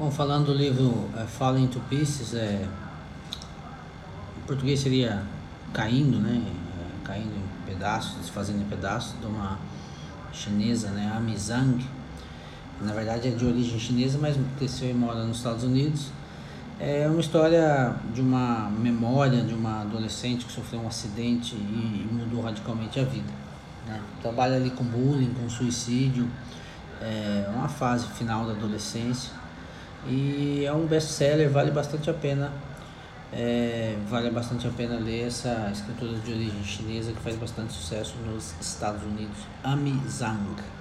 Bom, falando do livro é, Falling to Pieces, é, em português seria Caindo, né? É, caindo em pedaços, desfazendo em pedaços, de uma chinesa, né? Zhang. Na verdade é de origem chinesa, mas cresceu e mora nos Estados Unidos. É uma história de uma memória de uma adolescente que sofreu um acidente e mudou radicalmente a vida. Né? Trabalha ali com bullying, com suicídio, é uma fase final da adolescência e é um best-seller, vale bastante a pena é, vale bastante a pena ler essa escritora de origem chinesa que faz bastante sucesso nos Estados Unidos, Amy Zhang.